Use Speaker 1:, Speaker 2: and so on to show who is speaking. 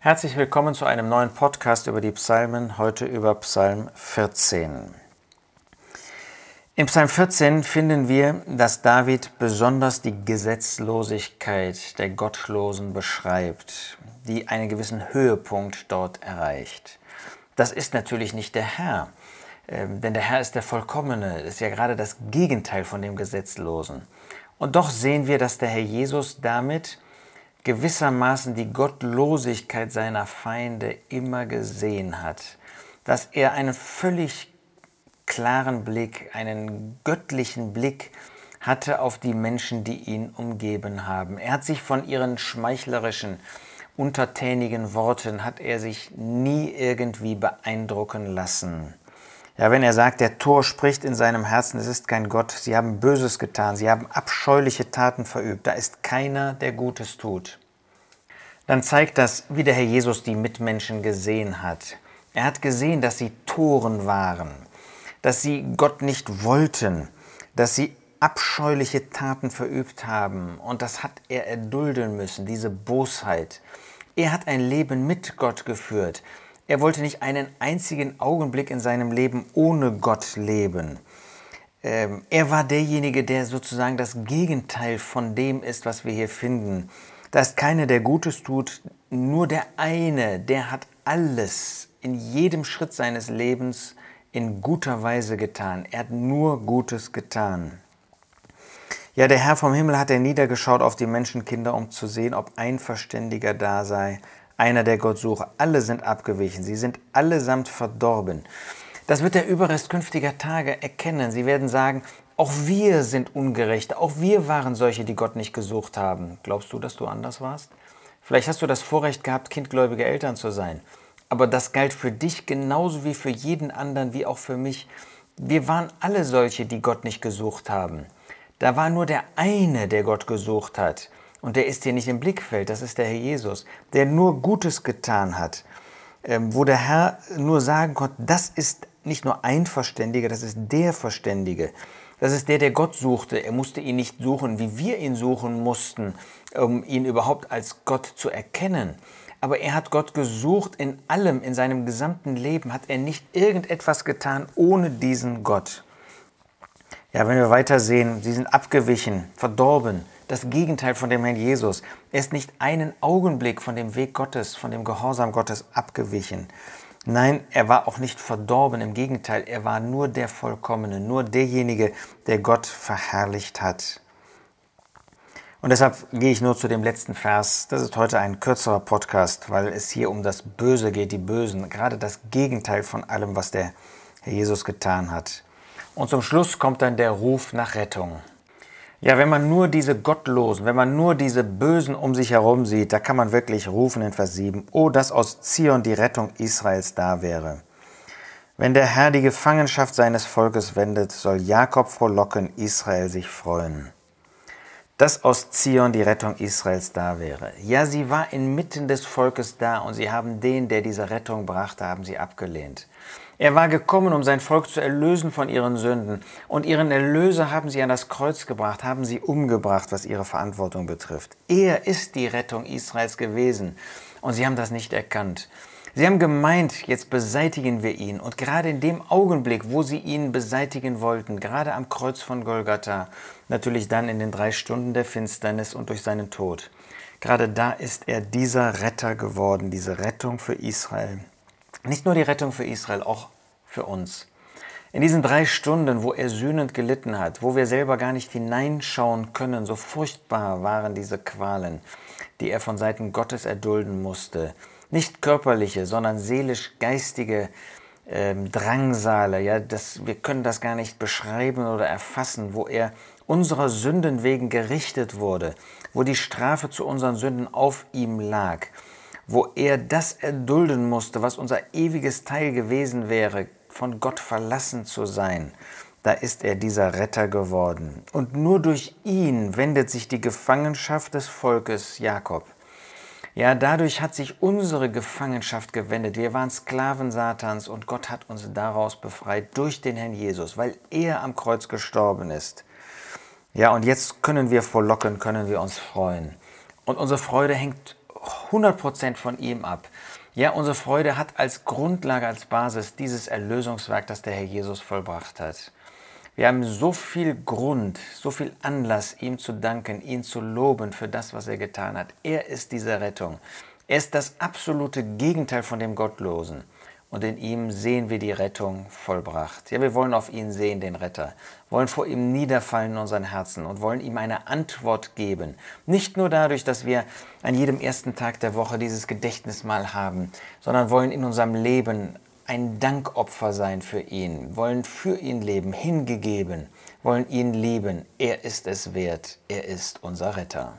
Speaker 1: Herzlich willkommen zu einem neuen Podcast über die Psalmen, heute über Psalm 14. Im Psalm 14 finden wir, dass David besonders die Gesetzlosigkeit der Gottlosen beschreibt, die einen gewissen Höhepunkt dort erreicht. Das ist natürlich nicht der Herr, ähm, denn der Herr ist der Vollkommene, ist ja gerade das Gegenteil von dem Gesetzlosen. Und doch sehen wir, dass der Herr Jesus damit gewissermaßen die Gottlosigkeit seiner Feinde immer gesehen hat, dass er einen völlig klaren Blick, einen göttlichen Blick hatte auf die Menschen, die ihn umgeben haben. Er hat sich von ihren schmeichlerischen, untertänigen Worten, hat er sich nie irgendwie beeindrucken lassen. Ja, wenn er sagt, der Tor spricht in seinem Herzen, es ist kein Gott, sie haben Böses getan, sie haben abscheuliche Taten verübt, da ist keiner, der Gutes tut dann zeigt das, wie der Herr Jesus die Mitmenschen gesehen hat. Er hat gesehen, dass sie Toren waren, dass sie Gott nicht wollten, dass sie abscheuliche Taten verübt haben. Und das hat er erdulden müssen, diese Bosheit. Er hat ein Leben mit Gott geführt. Er wollte nicht einen einzigen Augenblick in seinem Leben ohne Gott leben. Ähm, er war derjenige, der sozusagen das Gegenteil von dem ist, was wir hier finden. Da ist keiner, der Gutes tut, nur der eine, der hat alles in jedem Schritt seines Lebens in guter Weise getan. Er hat nur Gutes getan. Ja, der Herr vom Himmel hat er niedergeschaut auf die Menschenkinder, um zu sehen, ob ein Verständiger da sei, einer, der Gott suche. Alle sind abgewichen, sie sind allesamt verdorben. Das wird der Überrest künftiger Tage erkennen. Sie werden sagen, auch wir sind ungerecht. Auch wir waren solche, die Gott nicht gesucht haben. Glaubst du, dass du anders warst? Vielleicht hast du das Vorrecht gehabt, kindgläubige Eltern zu sein. Aber das galt für dich genauso wie für jeden anderen, wie auch für mich. Wir waren alle solche, die Gott nicht gesucht haben. Da war nur der eine, der Gott gesucht hat. Und der ist hier nicht im Blickfeld, das ist der Herr Jesus, der nur Gutes getan hat. Ähm, wo der Herr nur sagen konnte, das ist nicht nur ein Verständiger, das ist der Verständige. Das ist der, der Gott suchte. Er musste ihn nicht suchen, wie wir ihn suchen mussten, um ihn überhaupt als Gott zu erkennen. Aber er hat Gott gesucht in allem, in seinem gesamten Leben hat er nicht irgendetwas getan ohne diesen Gott. Ja, wenn wir weitersehen, sie sind abgewichen, verdorben, das Gegenteil von dem Herrn Jesus. Er ist nicht einen Augenblick von dem Weg Gottes, von dem Gehorsam Gottes abgewichen. Nein, er war auch nicht verdorben, im Gegenteil, er war nur der Vollkommene, nur derjenige, der Gott verherrlicht hat. Und deshalb gehe ich nur zu dem letzten Vers. Das ist heute ein kürzerer Podcast, weil es hier um das Böse geht, die Bösen, gerade das Gegenteil von allem, was der Herr Jesus getan hat. Und zum Schluss kommt dann der Ruf nach Rettung. Ja, wenn man nur diese Gottlosen, wenn man nur diese Bösen um sich herum sieht, da kann man wirklich rufen in Vers 7, oh, dass aus Zion die Rettung Israels da wäre. Wenn der Herr die Gefangenschaft seines Volkes wendet, soll Jakob frohlocken, Israel sich freuen. Dass aus Zion die Rettung Israels da wäre. Ja, sie war inmitten des Volkes da und sie haben den, der diese Rettung brachte, haben sie abgelehnt. Er war gekommen, um sein Volk zu erlösen von ihren Sünden. Und ihren Erlöser haben sie an das Kreuz gebracht, haben sie umgebracht, was ihre Verantwortung betrifft. Er ist die Rettung Israels gewesen. Und sie haben das nicht erkannt. Sie haben gemeint, jetzt beseitigen wir ihn. Und gerade in dem Augenblick, wo sie ihn beseitigen wollten, gerade am Kreuz von Golgatha, natürlich dann in den drei Stunden der Finsternis und durch seinen Tod, gerade da ist er dieser Retter geworden, diese Rettung für Israel. Nicht nur die Rettung für Israel, auch für uns. In diesen drei Stunden, wo er sühnend gelitten hat, wo wir selber gar nicht hineinschauen können, so furchtbar waren diese Qualen, die er von Seiten Gottes erdulden musste. Nicht körperliche, sondern seelisch-geistige ähm, Drangsale. Ja, das, wir können das gar nicht beschreiben oder erfassen, wo er unserer Sünden wegen gerichtet wurde, wo die Strafe zu unseren Sünden auf ihm lag wo er das erdulden musste, was unser ewiges Teil gewesen wäre, von Gott verlassen zu sein, da ist er dieser Retter geworden. Und nur durch ihn wendet sich die Gefangenschaft des Volkes Jakob. Ja, dadurch hat sich unsere Gefangenschaft gewendet. Wir waren Sklaven Satans und Gott hat uns daraus befreit durch den Herrn Jesus, weil er am Kreuz gestorben ist. Ja, und jetzt können wir frohlocken, können wir uns freuen. Und unsere Freude hängt 100% von ihm ab. Ja, unsere Freude hat als Grundlage, als Basis dieses Erlösungswerk, das der Herr Jesus vollbracht hat. Wir haben so viel Grund, so viel Anlass, ihm zu danken, ihn zu loben für das, was er getan hat. Er ist diese Rettung. Er ist das absolute Gegenteil von dem Gottlosen. Und in ihm sehen wir die Rettung vollbracht. Ja, wir wollen auf ihn sehen, den Retter, wollen vor ihm niederfallen in unseren Herzen und wollen ihm eine Antwort geben. Nicht nur dadurch, dass wir an jedem ersten Tag der Woche dieses Gedächtnismal haben, sondern wollen in unserem Leben ein Dankopfer sein für ihn, wollen für ihn leben, hingegeben, wollen ihn lieben. Er ist es wert, er ist unser Retter.